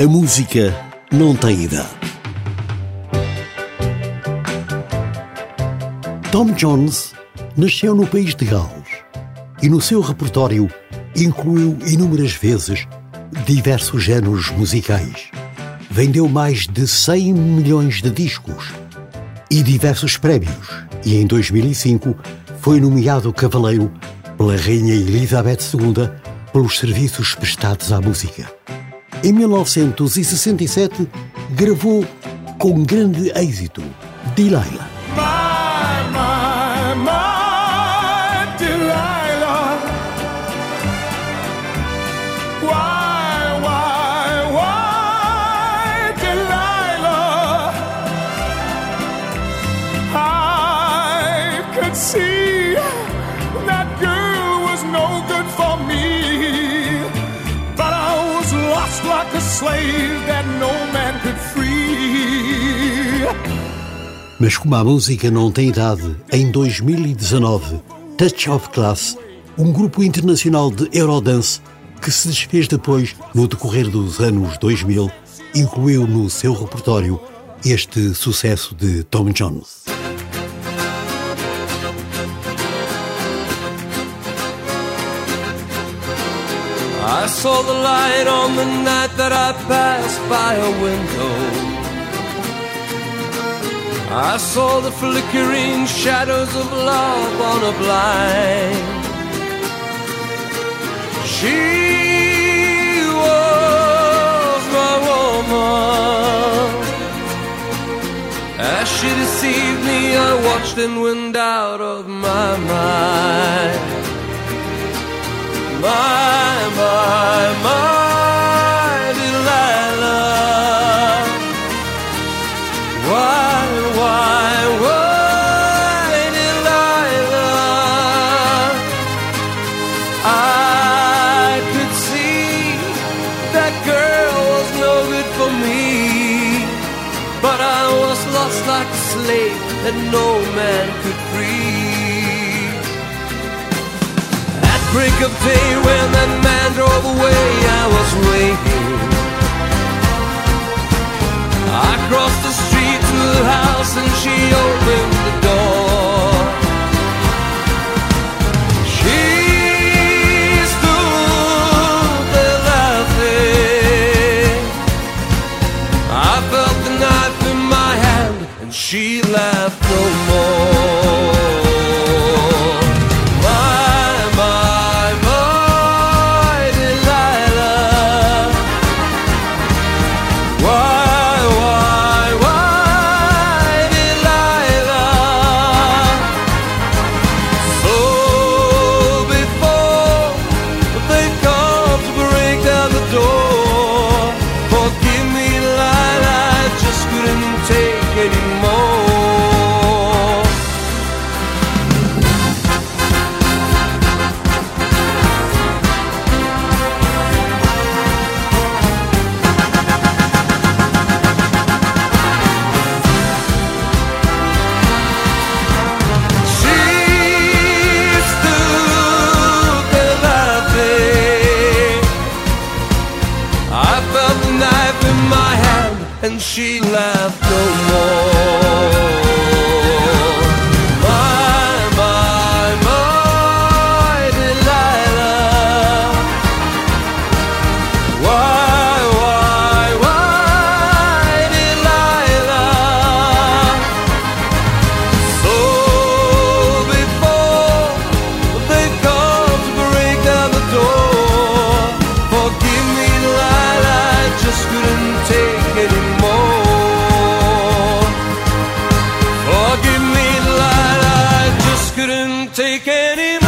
A música não tem idade. Tom Jones nasceu no país de Gales e no seu repertório incluiu inúmeras vezes diversos géneros musicais. Vendeu mais de 100 milhões de discos e diversos prémios e em 2005 foi nomeado cavaleiro pela Rainha Elizabeth II pelos serviços prestados à música. Em 1967, gravou com grande êxito Delilah. See that girl was no good for lost like a slave that no man could free. Mas como a música não tem idade, em 2019, Touch of Class, um grupo internacional de Eurodance que se desfez depois no decorrer dos anos 2000, incluiu no seu repertório este sucesso de Tom Jones. Saw the light on the night that I passed by a window. I saw the flickering shadows of love on a blind. She was my woman. As she deceived me, I watched and went out of my mind. My, but I was lost like a slave that no man could free. At break of day when that man drove away, I was waiting. I crossed the street to the house and she opened I have no more. And she laughed no take any